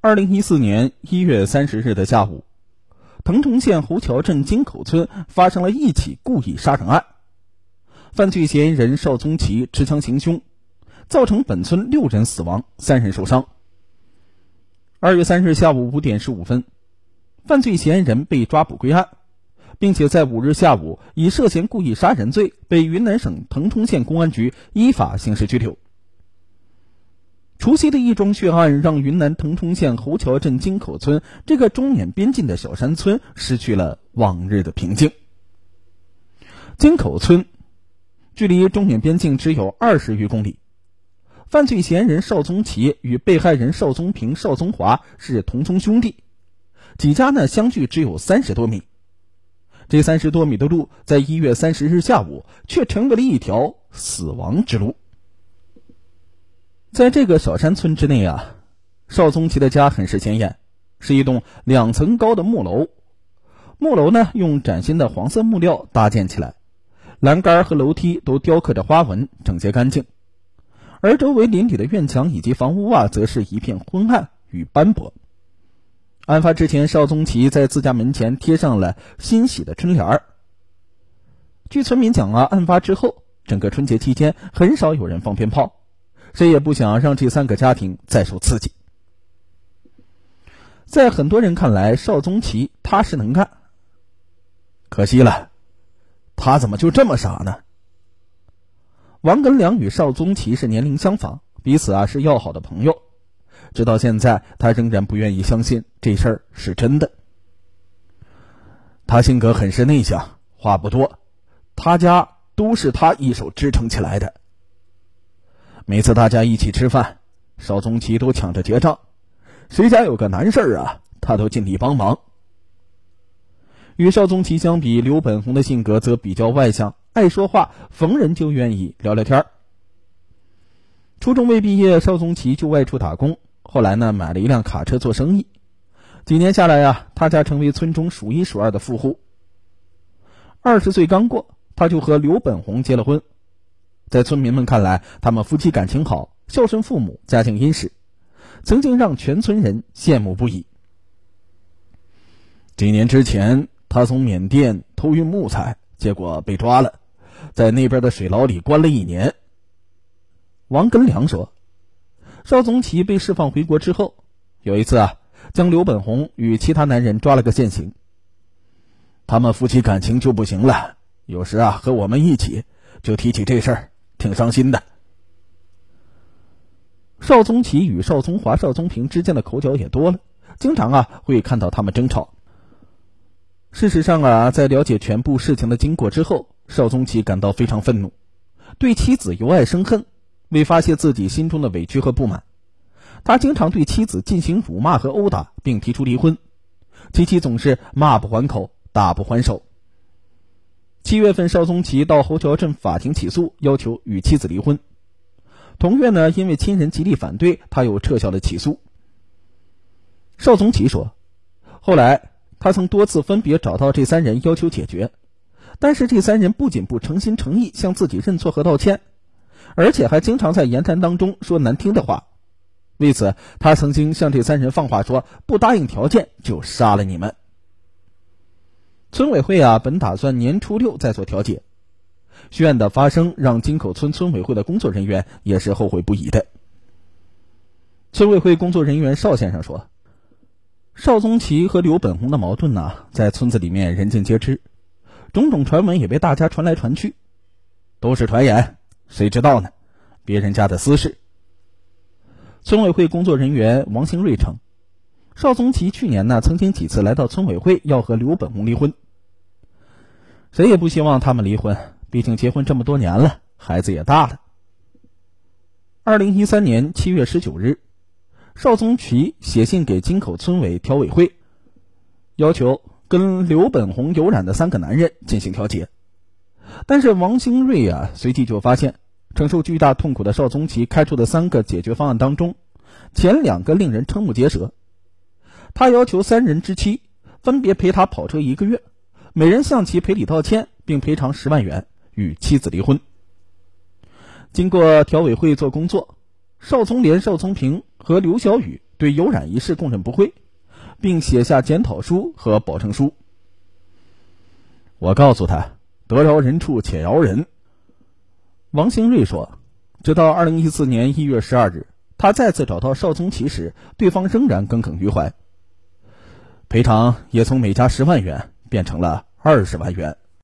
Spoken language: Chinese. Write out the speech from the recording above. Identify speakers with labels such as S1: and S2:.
S1: 二零一四年一月三十日的下午，腾冲县侯桥镇金口村发生了一起故意杀人案，犯罪嫌疑人邵宗奇持枪行凶，造成本村六人死亡，三人受伤。二月三日下午五点十五分，犯罪嫌疑人被抓捕归案，并且在五日下午以涉嫌故意杀人罪被云南省腾冲县公安局依法刑事拘留。除夕的一桩血案，让云南腾冲县侯桥镇金口村这个中缅边境的小山村失去了往日的平静。金口村距离中缅边境只有二十余公里，犯罪嫌疑人邵宗奇与被害人邵宗平、邵宗华是同宗兄弟，几家呢相距只有三十多米。这三十多米的路，在一月三十日下午却成为了一条死亡之路。在这个小山村之内啊，邵宗奇的家很是显眼，是一栋两层高的木楼。木楼呢，用崭新的黄色木料搭建起来，栏杆和楼梯都雕刻着花纹，整洁干净。而周围邻里的院墙以及房屋啊，则是一片昏暗与斑驳。案发之前，邵宗奇在自家门前贴上了新喜的春联儿。据村民讲啊，案发之后，整个春节期间很少有人放鞭炮。谁也不想让这三个家庭再受刺激。在很多人看来，邵宗奇踏实能干。可惜了，他怎么就这么傻呢？王根良与邵宗奇是年龄相仿，彼此啊是要好的朋友。直到现在，他仍然不愿意相信这事儿是真的。他性格很是内向，话不多，他家都是他一手支撑起来的。每次大家一起吃饭，邵宗奇都抢着结账，谁家有个难事儿啊，他都尽力帮忙。与邵宗奇相比，刘本红的性格则比较外向，爱说话，逢人就愿意聊聊天初中未毕业，邵宗奇就外出打工，后来呢，买了一辆卡车做生意。几年下来呀，他家成为村中数一数二的富户。二十岁刚过，他就和刘本红结了婚。在村民们看来，他们夫妻感情好，孝顺父母，家境殷实，曾经让全村人羡慕不已。几年之前，他从缅甸偷运木材，结果被抓了，在那边的水牢里关了一年。王根良说：“邵宗奇被释放回国之后，有一次啊，将刘本红与其他男人抓了个现行。他们夫妻感情就不行了，有时啊和我们一起就提起这事儿。”挺伤心的。邵宗奇与邵宗华、邵宗平之间的口角也多了，经常啊会看到他们争吵。事实上啊，在了解全部事情的经过之后，邵宗奇感到非常愤怒，对妻子由爱生恨。为发泄自己心中的委屈和不满，他经常对妻子进行辱骂和殴打，并提出离婚。其妻总是骂不还口，打不还手。七月份，邵宗奇到侯桥镇法庭起诉，要求与妻子离婚。同月呢，因为亲人极力反对，他又撤销了起诉。邵宗奇说：“后来他曾多次分别找到这三人要求解决，但是这三人不仅不诚心诚意向自己认错和道歉，而且还经常在言谈当中说难听的话。为此，他曾经向这三人放话说：不答应条件就杀了你们。”村委会啊，本打算年初六再做调解。血案的发生让金口村村委会的工作人员也是后悔不已的。村委会工作人员邵先生说：“邵宗奇和刘本红的矛盾呢，在村子里面人尽皆知，种种传闻也被大家传来传去，都是传言，谁知道呢？别人家的私事。”村委会工作人员王兴瑞称。邵宗奇去年呢，曾经几次来到村委会，要和刘本红离婚。谁也不希望他们离婚，毕竟结婚这么多年了，孩子也大了。二零一三年七月十九日，邵宗奇写信给金口村委调委会，要求跟刘本红有染的三个男人进行调解。但是王兴瑞啊，随即就发现，承受巨大痛苦的邵宗奇开出的三个解决方案当中，前两个令人瞠目结舌。他要求三人之妻分别陪他跑车一个月，每人向其赔礼道歉，并赔偿十万元，与妻子离婚。经过调委会做工作，邵宗莲、邵宗平和刘小雨对有染一事供认不讳，并写下检讨书和保证书。我告诉他，得饶人处且饶人。王兴瑞说，直到二零一四年一月十二日，他再次找到邵宗奇时，对方仍然耿耿于怀，赔偿也从每家十万元变成了二十万元。